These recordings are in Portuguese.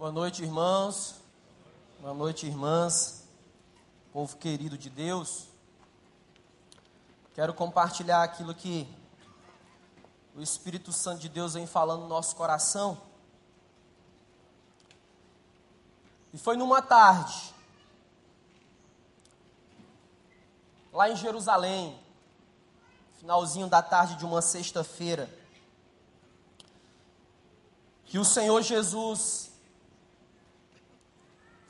Boa noite, irmãos. Boa noite, irmãs. Povo querido de Deus. Quero compartilhar aquilo que o Espírito Santo de Deus vem falando no nosso coração. E foi numa tarde, lá em Jerusalém, finalzinho da tarde de uma sexta-feira, que o Senhor Jesus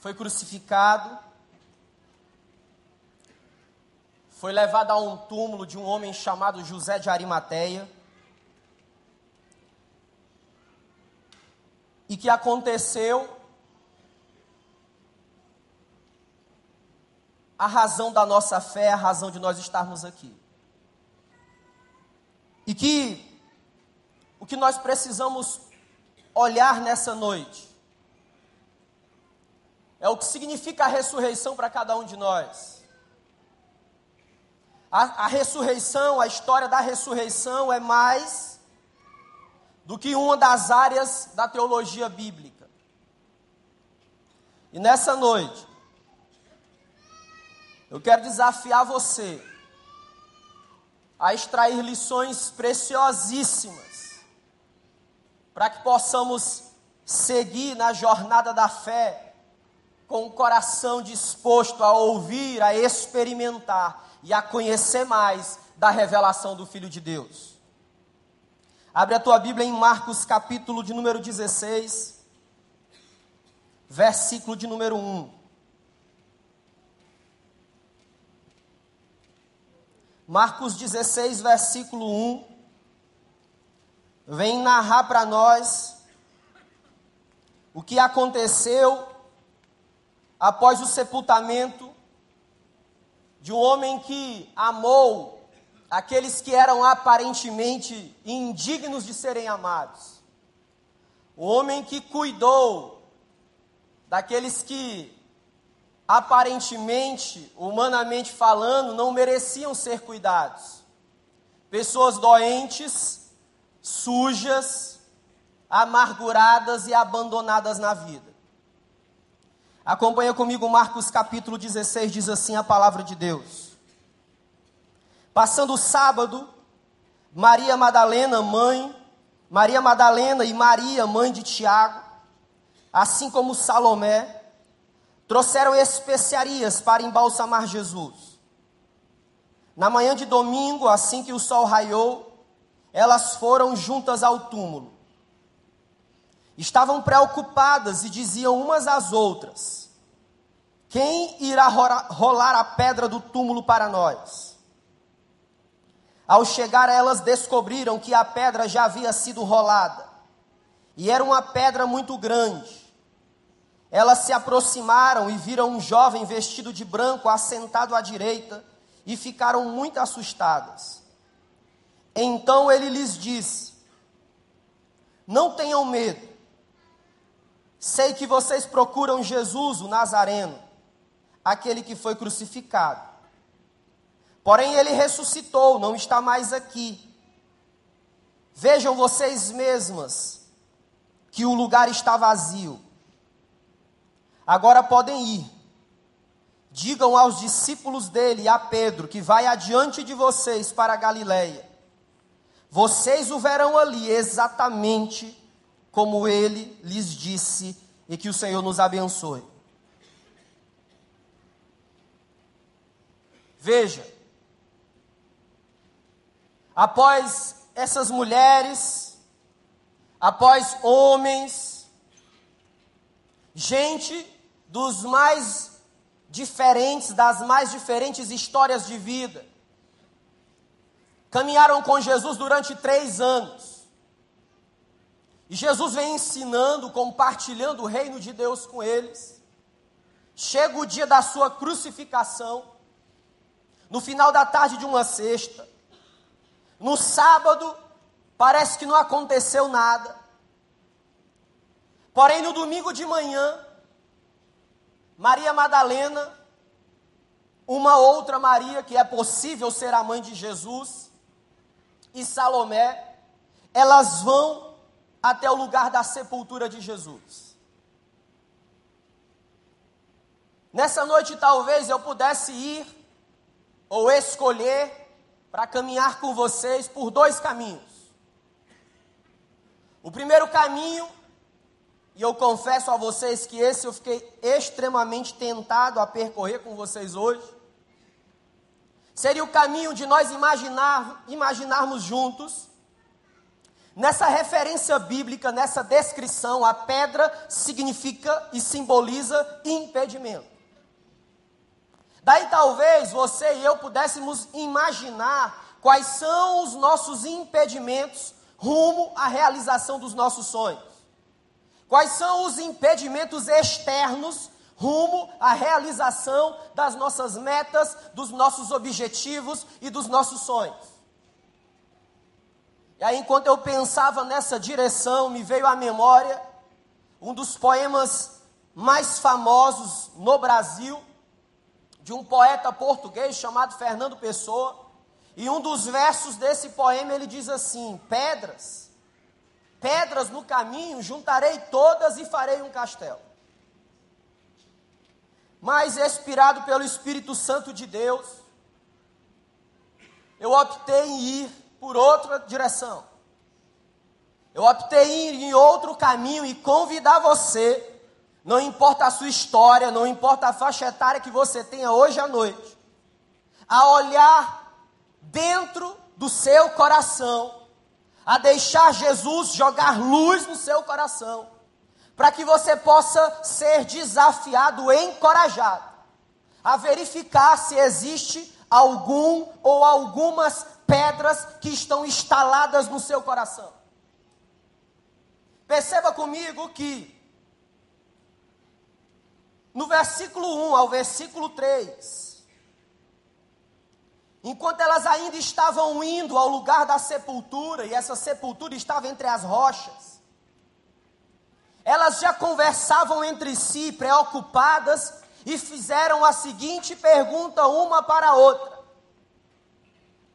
foi crucificado, foi levado a um túmulo de um homem chamado José de Arimateia, e que aconteceu a razão da nossa fé, a razão de nós estarmos aqui. E que o que nós precisamos olhar nessa noite é o que significa a ressurreição para cada um de nós. A, a, ressurreição, a história da ressurreição é mais do que uma das áreas da teologia bíblica. E nessa noite, eu quero desafiar você a extrair lições preciosíssimas para que possamos seguir na jornada da fé com o coração disposto a ouvir, a experimentar e a conhecer mais da revelação do Filho de Deus. Abre a tua Bíblia em Marcos, capítulo de número 16, versículo de número 1. Marcos 16, versículo 1, vem narrar para nós o que aconteceu após o sepultamento de um homem que amou aqueles que eram aparentemente indignos de serem amados. O homem que cuidou daqueles que aparentemente, humanamente falando, não mereciam ser cuidados. Pessoas doentes, sujas, amarguradas e abandonadas na vida. Acompanha comigo Marcos capítulo 16, diz assim a palavra de Deus. Passando o sábado, Maria Madalena, mãe, Maria Madalena e Maria, mãe de Tiago, assim como Salomé, trouxeram especiarias para embalsamar Jesus. Na manhã de domingo, assim que o sol raiou, elas foram juntas ao túmulo estavam preocupadas e diziam umas às outras: Quem irá rolar a pedra do túmulo para nós? Ao chegar, elas descobriram que a pedra já havia sido rolada, e era uma pedra muito grande. Elas se aproximaram e viram um jovem vestido de branco assentado à direita e ficaram muito assustadas. Então ele lhes disse: Não tenham medo. Sei que vocês procuram Jesus, o Nazareno, aquele que foi crucificado. Porém, ele ressuscitou, não está mais aqui. Vejam vocês mesmas que o lugar está vazio. Agora podem ir. Digam aos discípulos dele e a Pedro que vai adiante de vocês para a Galileia. Vocês o verão ali exatamente como ele lhes disse, e que o Senhor nos abençoe. Veja, após essas mulheres, após homens, gente dos mais diferentes, das mais diferentes histórias de vida, caminharam com Jesus durante três anos. E Jesus vem ensinando, compartilhando o reino de Deus com eles. Chega o dia da sua crucificação, no final da tarde de uma sexta. No sábado, parece que não aconteceu nada. Porém, no domingo de manhã, Maria Madalena, uma outra Maria, que é possível ser a mãe de Jesus, e Salomé, elas vão até o lugar da sepultura de Jesus. Nessa noite, talvez eu pudesse ir ou escolher para caminhar com vocês por dois caminhos. O primeiro caminho, e eu confesso a vocês que esse eu fiquei extremamente tentado a percorrer com vocês hoje, seria o caminho de nós imaginar, imaginarmos juntos, nessa referência bíblica, nessa descrição, a pedra significa e simboliza impedimento. Daí talvez você e eu pudéssemos imaginar quais são os nossos impedimentos rumo à realização dos nossos sonhos. Quais são os impedimentos externos rumo à realização das nossas metas, dos nossos objetivos e dos nossos sonhos. E aí, enquanto eu pensava nessa direção, me veio à memória um dos poemas mais famosos no Brasil, de um poeta português chamado Fernando Pessoa. E um dos versos desse poema ele diz assim: Pedras, pedras no caminho, juntarei todas e farei um castelo. Mas, inspirado pelo Espírito Santo de Deus, eu optei em ir por outra direção. Eu optei em outro caminho e convidar você não importa a sua história, não importa a faixa etária que você tenha hoje à noite, a olhar dentro do seu coração, a deixar Jesus jogar luz no seu coração, para que você possa ser desafiado, encorajado, a verificar se existe algum ou algumas pedras que estão instaladas no seu coração. Perceba comigo que no versículo 1 ao versículo 3, enquanto elas ainda estavam indo ao lugar da sepultura, e essa sepultura estava entre as rochas, elas já conversavam entre si, preocupadas, e fizeram a seguinte pergunta uma para a outra: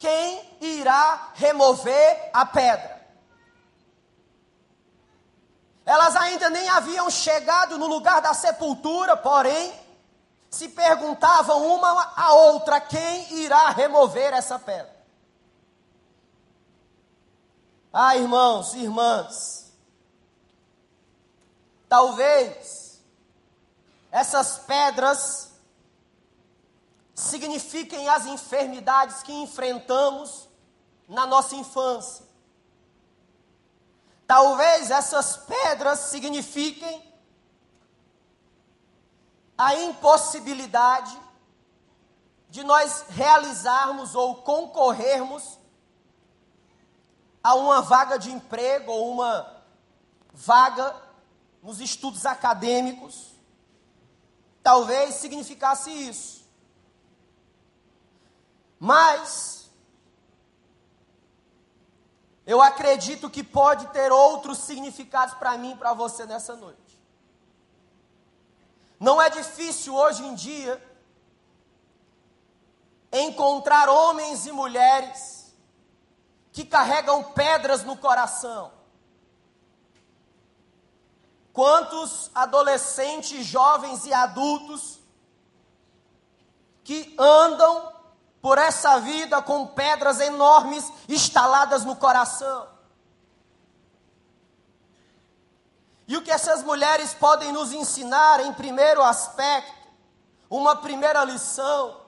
Quem irá remover a pedra? Elas ainda nem haviam chegado no lugar da sepultura, porém, se perguntavam uma a outra: quem irá remover essa pedra? Ah, irmãos irmãs, talvez essas pedras signifiquem as enfermidades que enfrentamos na nossa infância. Talvez essas pedras signifiquem a impossibilidade de nós realizarmos ou concorrermos a uma vaga de emprego ou uma vaga nos estudos acadêmicos. Talvez significasse isso. Mas eu acredito que pode ter outros significados para mim e para você nessa noite. Não é difícil hoje em dia encontrar homens e mulheres que carregam pedras no coração. Quantos adolescentes, jovens e adultos que andam por essa vida com pedras enormes instaladas no coração. E o que essas mulheres podem nos ensinar em primeiro aspecto, uma primeira lição,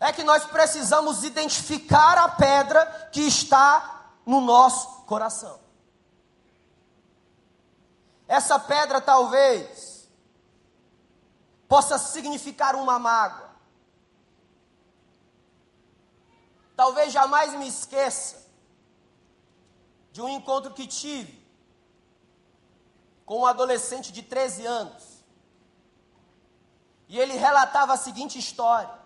é que nós precisamos identificar a pedra que está no nosso coração. Essa pedra talvez possa significar uma mágoa. Talvez jamais me esqueça de um encontro que tive com um adolescente de 13 anos. E ele relatava a seguinte história.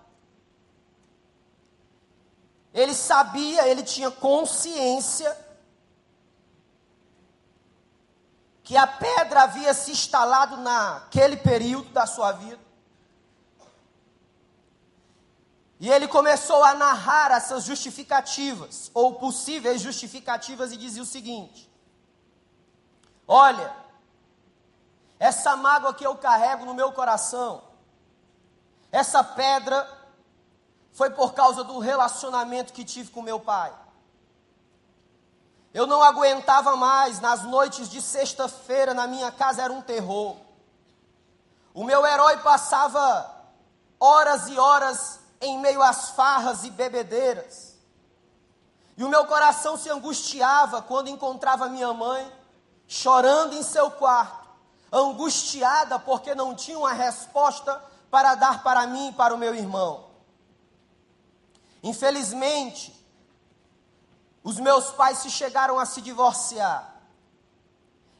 Ele sabia, ele tinha consciência que a pedra havia se instalado naquele período da sua vida. E ele começou a narrar essas justificativas, ou possíveis justificativas, e dizia o seguinte: Olha, essa mágoa que eu carrego no meu coração, essa pedra foi por causa do relacionamento que tive com meu pai. Eu não aguentava mais, nas noites de sexta-feira na minha casa era um terror. O meu herói passava horas e horas em meio às farras e bebedeiras. E o meu coração se angustiava quando encontrava minha mãe chorando em seu quarto, angustiada porque não tinha uma resposta para dar para mim e para o meu irmão. Infelizmente, os meus pais se chegaram a se divorciar.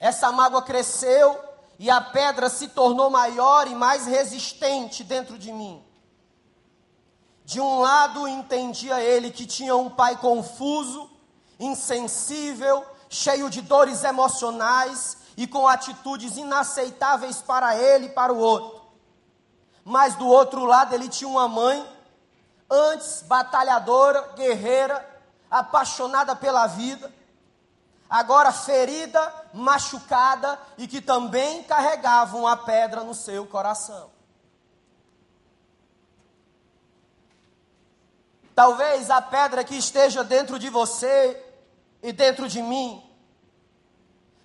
Essa mágoa cresceu e a pedra se tornou maior e mais resistente dentro de mim. De um lado, entendia ele que tinha um pai confuso, insensível, cheio de dores emocionais e com atitudes inaceitáveis para ele e para o outro. Mas do outro lado, ele tinha uma mãe, antes batalhadora, guerreira, apaixonada pela vida, agora ferida, machucada e que também carregava uma pedra no seu coração. Talvez a pedra que esteja dentro de você e dentro de mim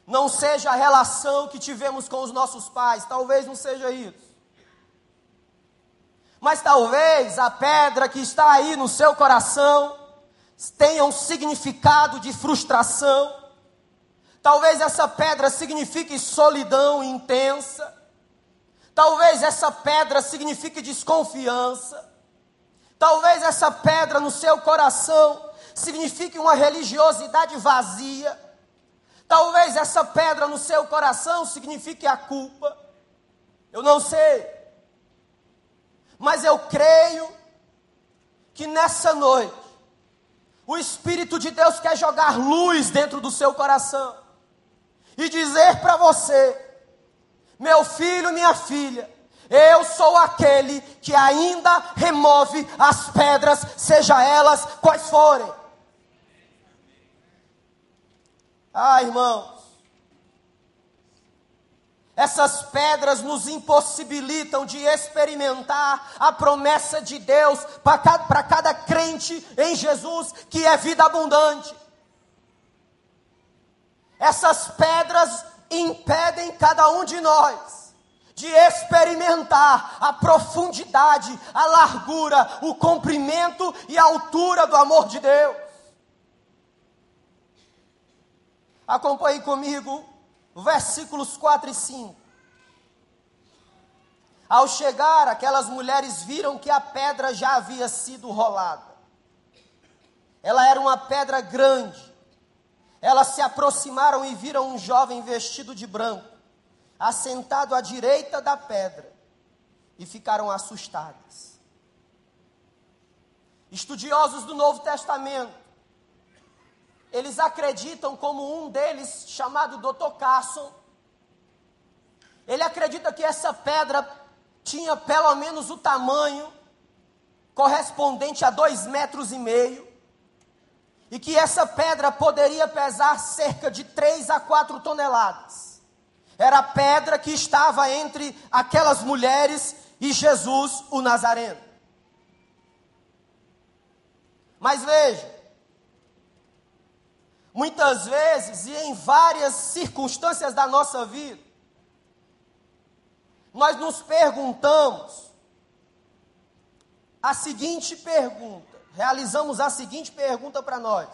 não seja a relação que tivemos com os nossos pais, talvez não seja isso. Mas talvez a pedra que está aí no seu coração tenha um significado de frustração. Talvez essa pedra signifique solidão intensa. Talvez essa pedra signifique desconfiança. Talvez essa pedra no seu coração signifique uma religiosidade vazia. Talvez essa pedra no seu coração signifique a culpa. Eu não sei. Mas eu creio que nessa noite o Espírito de Deus quer jogar luz dentro do seu coração e dizer para você: meu filho, minha filha, eu sou aquele que ainda remove as pedras, seja elas quais forem. Ah, irmãos, essas pedras nos impossibilitam de experimentar a promessa de Deus para cada, cada crente em Jesus, que é vida abundante. Essas pedras impedem cada um de nós de experimentar a profundidade, a largura, o comprimento e a altura do amor de Deus. Acompanhe comigo versículos 4 e 5. Ao chegar, aquelas mulheres viram que a pedra já havia sido rolada. Ela era uma pedra grande. Elas se aproximaram e viram um jovem vestido de branco, assentado à direita da pedra, e ficaram assustadas. Estudiosos do Novo Testamento eles acreditam, como um deles, chamado Dr. Carson, ele acredita que essa pedra tinha pelo menos o tamanho correspondente a dois metros e meio, e que essa pedra poderia pesar cerca de três a quatro toneladas. Era a pedra que estava entre aquelas mulheres e Jesus, o Nazareno. Mas veja, muitas vezes e em várias circunstâncias da nossa vida, nós nos perguntamos a seguinte pergunta, realizamos a seguinte pergunta para nós: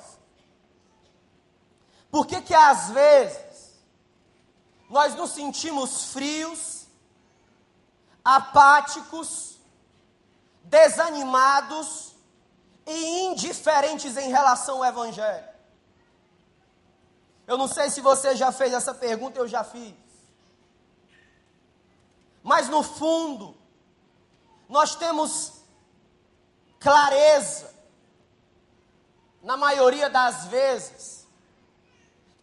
por que que às vezes nós nos sentimos frios, apáticos, desanimados e indiferentes em relação ao Evangelho? Eu não sei se você já fez essa pergunta, eu já fiz. Mas no fundo, nós temos clareza, na maioria das vezes,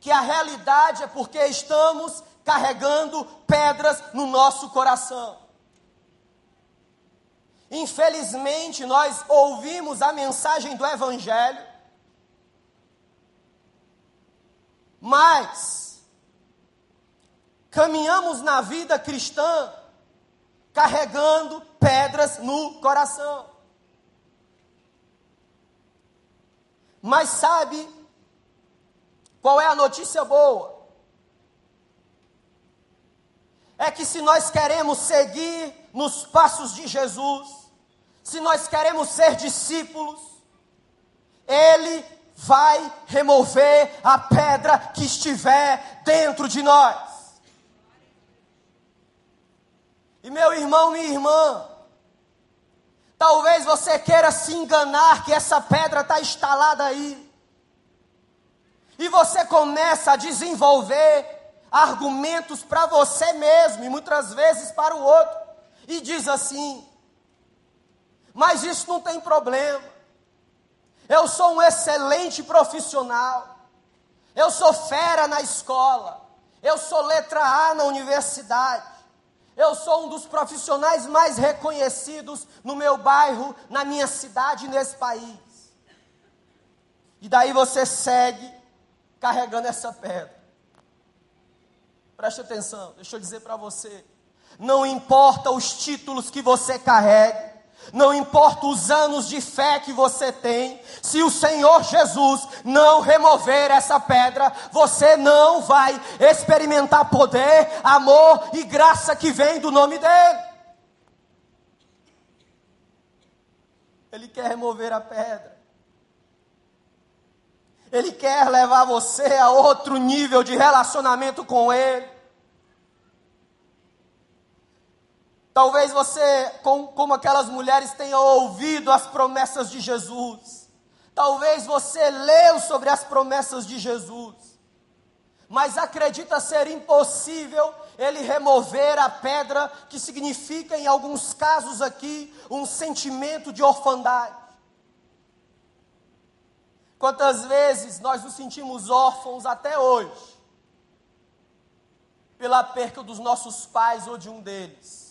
que a realidade é porque estamos carregando pedras no nosso coração. Infelizmente, nós ouvimos a mensagem do Evangelho, Mas caminhamos na vida cristã carregando pedras no coração. Mas sabe qual é a notícia boa? É que se nós queremos seguir nos passos de Jesus, se nós queremos ser discípulos, Ele vai remover a pedra que estiver dentro de nós. E meu irmão, minha irmã, talvez você queira se enganar que essa pedra está instalada aí. E você começa a desenvolver argumentos para você mesmo e muitas vezes para o outro. E diz assim: Mas isso não tem problema. Eu sou um excelente profissional. Eu sou fera na escola. Eu sou letra A na universidade. Eu sou um dos profissionais mais reconhecidos no meu bairro, na minha cidade, nesse país. E daí você segue carregando essa pedra. Preste atenção, deixa eu dizer para você. Não importa os títulos que você carregue, não importa os anos de fé que você tem, se o Senhor Jesus não remover essa pedra, você não vai experimentar poder, amor e graça que vem do nome dEle. Ele quer remover a pedra. Ele quer levar você a outro nível de relacionamento com Ele. Talvez você, como aquelas mulheres, tenha ouvido as promessas de Jesus. Talvez você leu sobre as promessas de Jesus. Mas acredita ser impossível ele remover a pedra, que significa, em alguns casos aqui, um sentimento de orfandade. Quantas vezes nós nos sentimos órfãos até hoje, pela perca dos nossos pais ou de um deles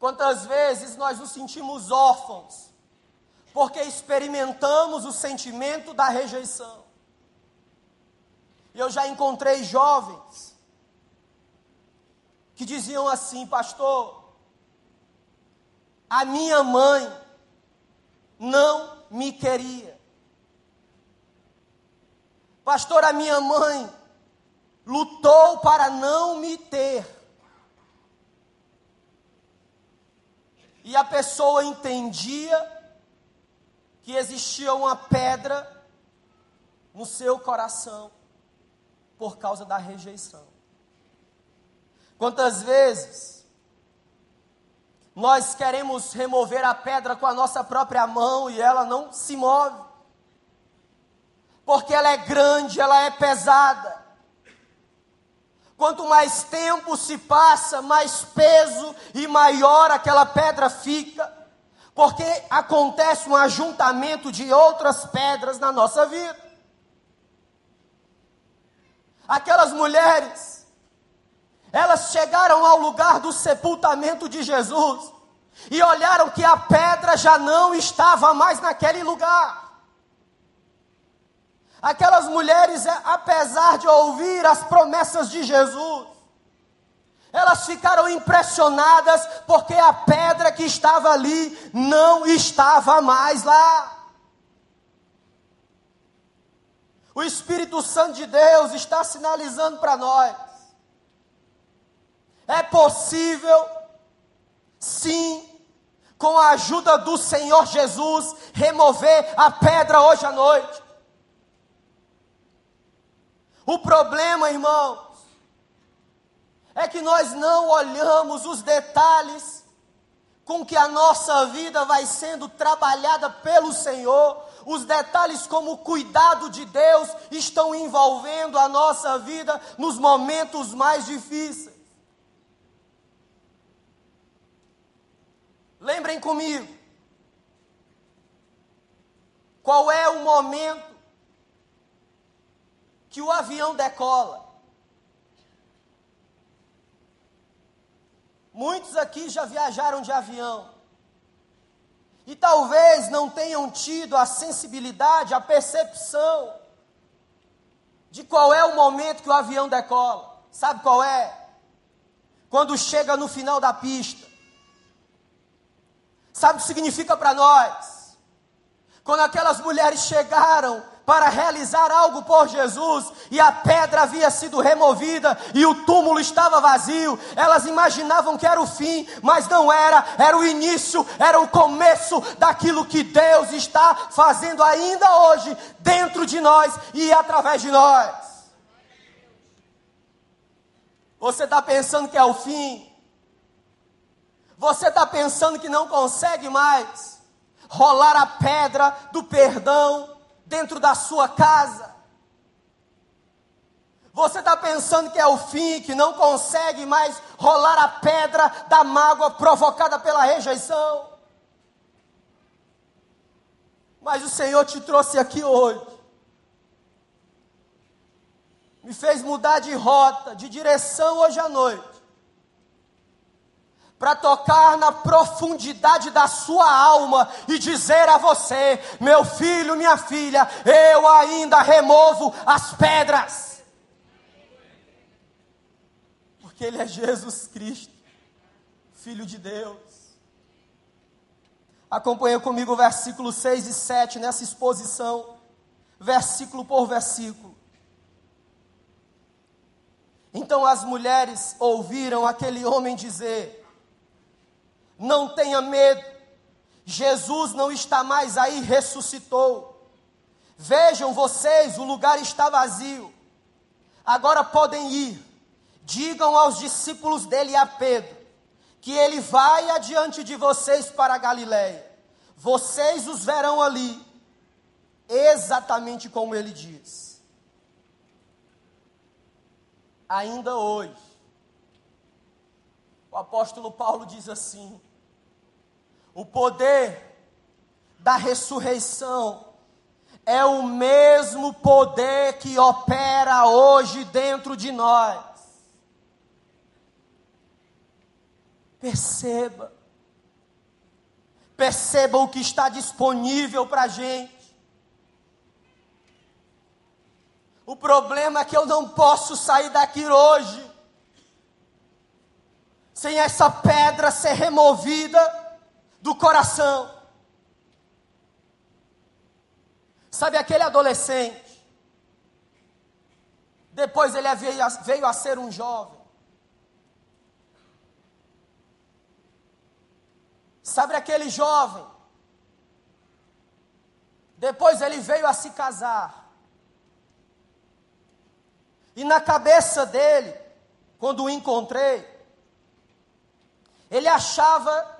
Quantas vezes nós nos sentimos órfãos, porque experimentamos o sentimento da rejeição. Eu já encontrei jovens que diziam assim, pastor, a minha mãe não me queria. Pastor, a minha mãe lutou para não me ter. E a pessoa entendia que existia uma pedra no seu coração por causa da rejeição. Quantas vezes nós queremos remover a pedra com a nossa própria mão e ela não se move, porque ela é grande, ela é pesada. Quanto mais tempo se passa, mais peso e maior aquela pedra fica, porque acontece um ajuntamento de outras pedras na nossa vida. Aquelas mulheres, elas chegaram ao lugar do sepultamento de Jesus e olharam que a pedra já não estava mais naquele lugar. Aquelas mulheres, é, apesar de ouvir as promessas de Jesus, elas ficaram impressionadas porque a pedra que estava ali não estava mais lá. O Espírito Santo de Deus está sinalizando para nós. É possível, sim, com a ajuda do Senhor Jesus, remover a pedra hoje à noite. O problema, irmãos, é que nós não olhamos os detalhes com que a nossa vida vai sendo trabalhada pelo Senhor, os detalhes como o cuidado de Deus estão envolvendo a nossa vida nos momentos mais difíceis. Lembrem comigo, qual é o momento que o avião decola. Muitos aqui já viajaram de avião. E talvez não tenham tido a sensibilidade, a percepção de qual é o momento que o avião decola. sabe qual é? Quando chega no final da pista. Sabe o que significa para nós? Quando aquelas mulheres chegaram para realizar algo por Jesus e a pedra havia sido removida e o túmulo estava vazio. Elas imaginavam que era o fim, mas não era, era o início, era o começo daquilo que Deus está fazendo ainda hoje dentro de nós e através de nós. Você está pensando que é o fim? Você está pensando que não consegue mais rolar a pedra do perdão dentro da sua casa. Você está pensando que é o fim, que não consegue mais rolar a pedra da mágoa provocada pela rejeição. Mas o Senhor te trouxe aqui hoje. Me fez mudar de rota, de direção hoje à noite para tocar na profundidade da sua alma e dizer a você: meu filho, minha filha, eu ainda removo as pedras. Porque Ele é Jesus Cristo, Filho de Deus. Acompanhe comigo o versículo 6 e 7 nessa exposição, versículo por versículo. Então as mulheres ouviram aquele homem dizer: não tenha medo, Jesus não está mais aí, ressuscitou. Vejam vocês, o lugar está vazio. Agora podem ir. Digam aos discípulos dele e a Pedro que ele vai adiante de vocês para a Galiléia. Vocês os verão ali, exatamente como ele diz. Ainda hoje, o apóstolo Paulo diz assim: o poder da ressurreição é o mesmo poder que opera hoje dentro de nós. Perceba, perceba o que está disponível para a gente. O problema é que eu não posso sair daqui hoje sem essa pedra ser removida do coração. Sabe aquele adolescente? Depois ele veio a, veio a ser um jovem. Sabe aquele jovem? Depois ele veio a se casar. E na cabeça dele, quando o encontrei, ele achava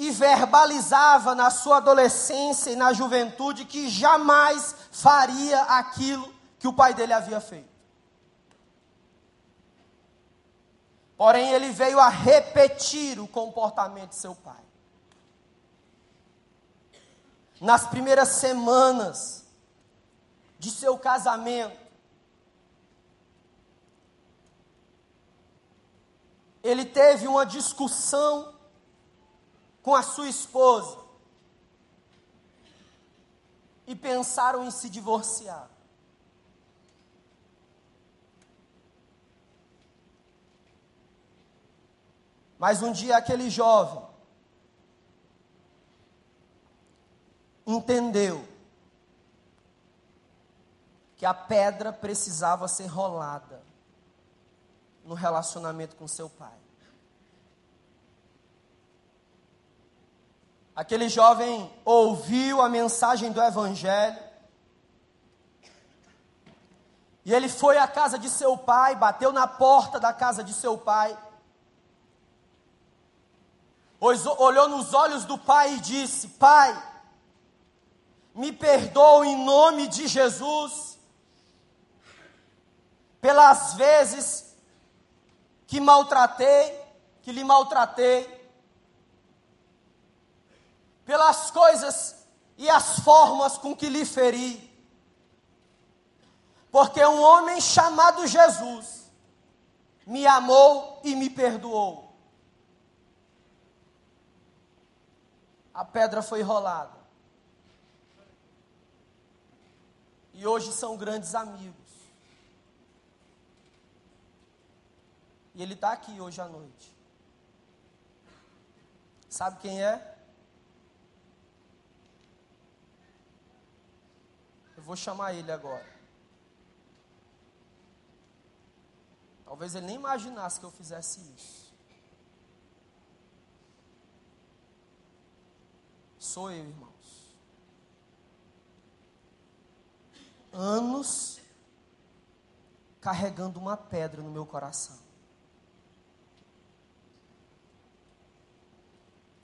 e verbalizava na sua adolescência e na juventude que jamais faria aquilo que o pai dele havia feito. Porém, ele veio a repetir o comportamento de seu pai. Nas primeiras semanas de seu casamento, ele teve uma discussão com a sua esposa e pensaram em se divorciar. Mas um dia aquele jovem entendeu que a pedra precisava ser rolada no relacionamento com seu pai. Aquele jovem ouviu a mensagem do Evangelho. E ele foi à casa de seu pai, bateu na porta da casa de seu pai. Olhou nos olhos do pai e disse: Pai, me perdoa em nome de Jesus, pelas vezes que maltratei, que lhe maltratei pelas coisas e as formas com que lhe feri. Porque um homem chamado Jesus me amou e me perdoou. A pedra foi rolada. E hoje são grandes amigos. E ele está aqui hoje à noite. Sabe quem é? Eu vou chamar ele agora. Talvez ele nem imaginasse que eu fizesse isso. Sou eu, irmãos. Anos carregando uma pedra no meu coração.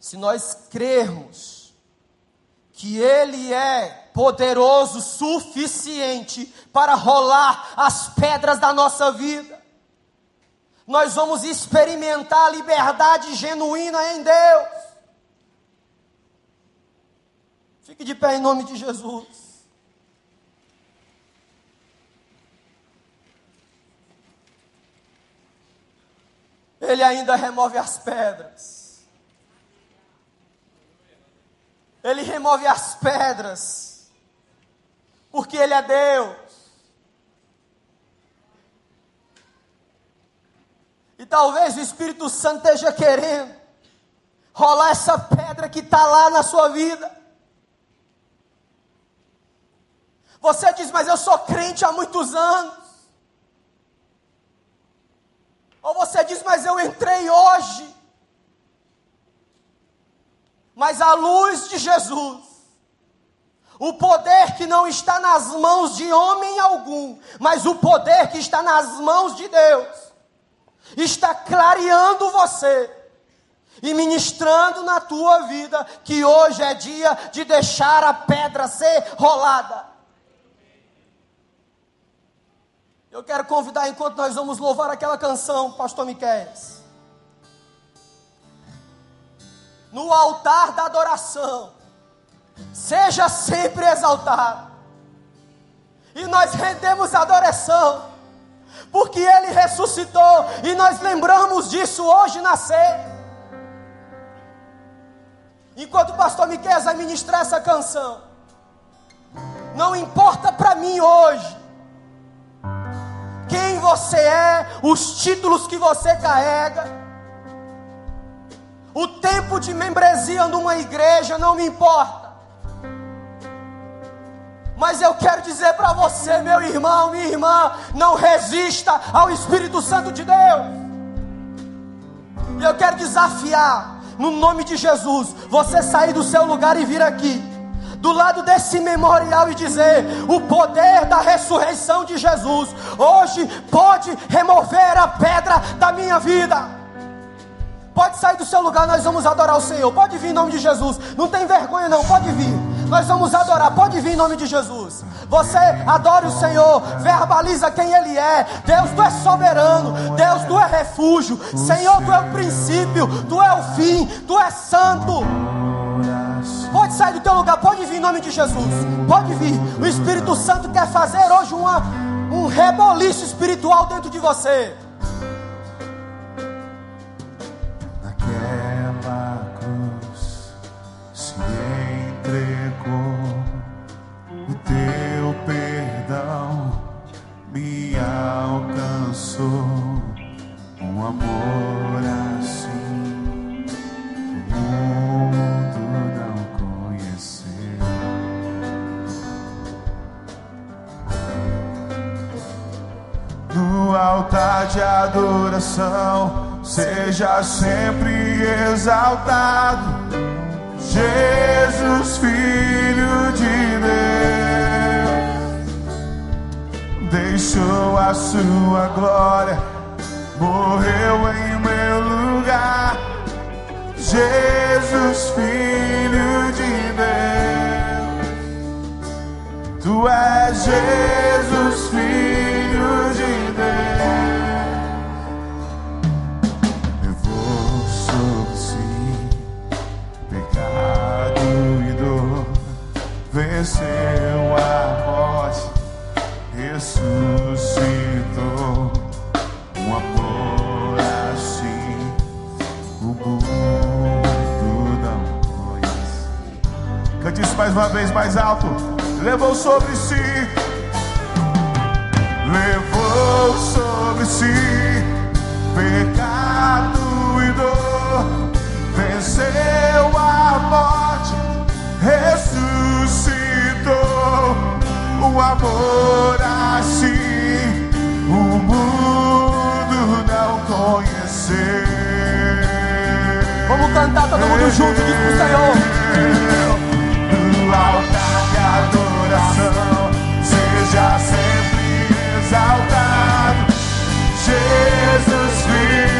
Se nós crermos que Ele é poderoso suficiente para rolar as pedras da nossa vida, nós vamos experimentar a liberdade genuína em Deus. Fique de pé em nome de Jesus. Ele ainda remove as pedras. Ele remove as pedras. Porque Ele é Deus. E talvez o Espírito Santo esteja querendo rolar essa pedra que está lá na sua vida. Você diz, mas eu sou crente há muitos anos. Ou você diz, mas eu entrei hoje. Mas a luz de Jesus, o poder que não está nas mãos de homem algum, mas o poder que está nas mãos de Deus, está clareando você e ministrando na tua vida que hoje é dia de deixar a pedra ser rolada. Eu quero convidar, enquanto nós vamos louvar aquela canção, Pastor Miquel. No altar da adoração, seja sempre exaltado. E nós rendemos adoração, porque Ele ressuscitou, e nós lembramos disso hoje na ceia. Enquanto o pastor Miquel vai ministrar essa canção, não importa para mim hoje quem você é, os títulos que você carrega, o tempo de membresia numa igreja não me importa. Mas eu quero dizer para você, meu irmão, minha irmã, não resista ao Espírito Santo de Deus. E eu quero desafiar, no nome de Jesus, você sair do seu lugar e vir aqui do lado desse memorial e dizer: o poder da ressurreição de Jesus hoje pode remover a pedra da minha vida. Pode sair do seu lugar, nós vamos adorar o Senhor. Pode vir em nome de Jesus. Não tem vergonha, não, pode vir. Nós vamos adorar, pode vir em nome de Jesus. Você adora o Senhor, verbaliza quem Ele é. Deus, tu é soberano. Deus, tu é refúgio. Senhor, tu é o princípio, tu é o fim, tu é santo. Pode sair do teu lugar, pode vir em nome de Jesus. Pode vir. O Espírito Santo quer fazer hoje uma, um reboliço espiritual dentro de você. Seja sempre exaltado. Jesus, Filho de Deus, deixou a sua glória, morreu em meu lugar. Jesus, Filho de Deus, Tu és Jesus, venceu a morte, ressuscitou. Um amor assim, o mundo não conhece. Cante isso mais uma vez, mais alto. Levou sobre si, levou sobre si pecado e dor, venceu a morte, o amor assim, o mundo não conheceu. Vamos cantar todo mundo junto, diz pro Senhor. No altar de adoração, seja sempre exaltado, Jesus, Filho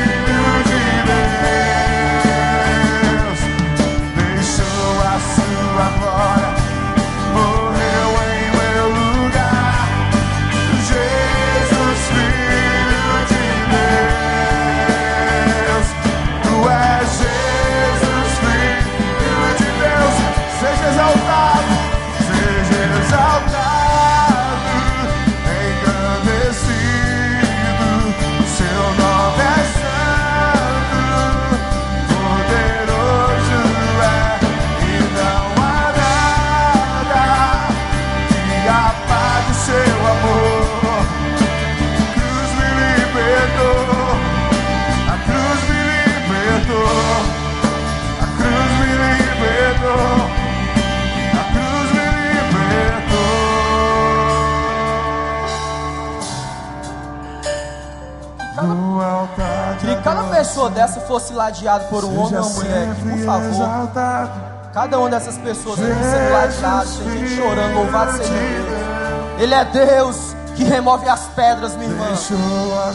pessoa dessa fosse ladeada por um homem ou uma mulher, por favor. exaltado. Cada uma dessas pessoas aqui sendo ladeadas, tem gente chorando, louvado seja Deus. Ele é Deus que remove as pedras, minha irmã.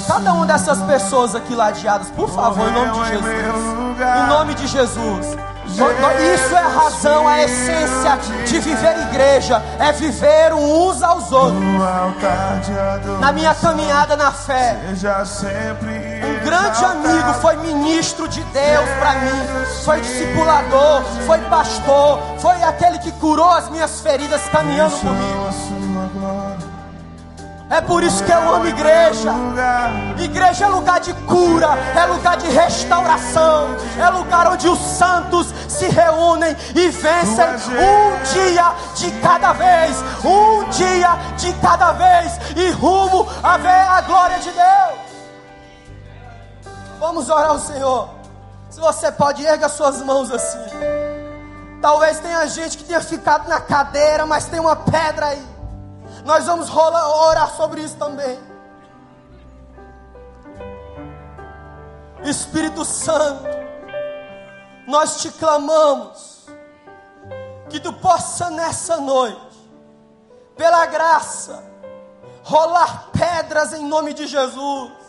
Cada uma dessas pessoas aqui ladeadas, por favor, em nome de Jesus. Em nome de Jesus. Isso é a razão, a essência de viver igreja, é viver uns aos outros. Na minha caminhada na fé, seja sempre grande amigo foi ministro de Deus para mim, foi discipulador, foi pastor, foi aquele que curou as minhas feridas caminhando comigo. É por isso que eu amo igreja. Igreja é lugar de cura, é lugar de restauração, é lugar onde os santos se reúnem e vencem um dia de cada vez, um dia de cada vez, e rumo a ver a glória de Deus. Vamos orar ao Senhor. Se você pode, erga suas mãos assim. Talvez tenha gente que tenha ficado na cadeira, mas tem uma pedra aí. Nós vamos rolar, orar sobre isso também. Espírito Santo, nós te clamamos que tu possa nessa noite, pela graça, rolar pedras em nome de Jesus.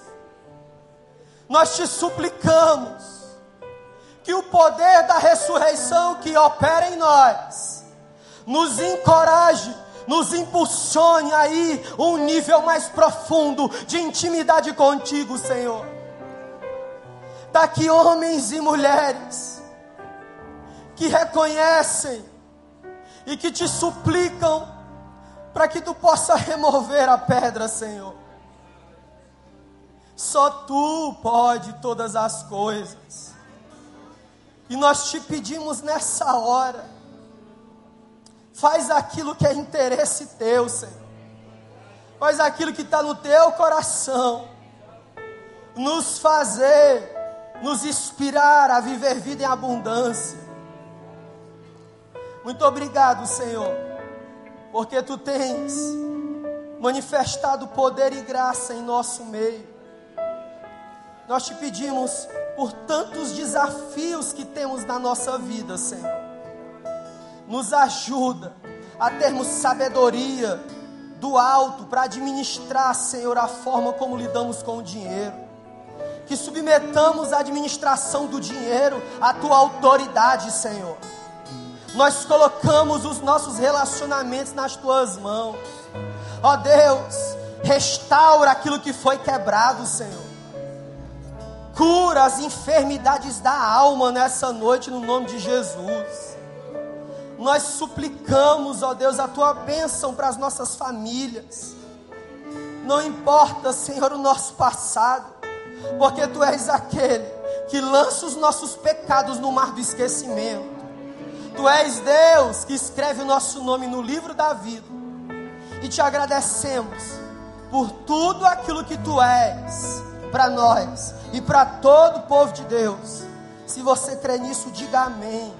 Nós te suplicamos que o poder da ressurreição que opera em nós nos encoraje, nos impulsione aí um nível mais profundo de intimidade contigo, Senhor. Daqui homens e mulheres que reconhecem e que te suplicam para que tu possa remover a pedra, Senhor. Só tu pode todas as coisas. E nós te pedimos nessa hora, faz aquilo que é interesse teu, Senhor. Faz aquilo que está no teu coração. Nos fazer, nos inspirar a viver vida em abundância. Muito obrigado, Senhor, porque tu tens manifestado poder e graça em nosso meio. Nós te pedimos por tantos desafios que temos na nossa vida, Senhor. Nos ajuda a termos sabedoria do alto para administrar, Senhor, a forma como lidamos com o dinheiro. Que submetamos a administração do dinheiro à tua autoridade, Senhor. Nós colocamos os nossos relacionamentos nas tuas mãos. Ó Deus, restaura aquilo que foi quebrado, Senhor. Cura as enfermidades da alma nessa noite, no nome de Jesus. Nós suplicamos, ó Deus, a tua bênção para as nossas famílias. Não importa, Senhor, o nosso passado, porque tu és aquele que lança os nossos pecados no mar do esquecimento. Tu és Deus que escreve o nosso nome no livro da vida. E te agradecemos por tudo aquilo que tu és para nós e para todo o povo de Deus. Se você crê nisso, diga amém.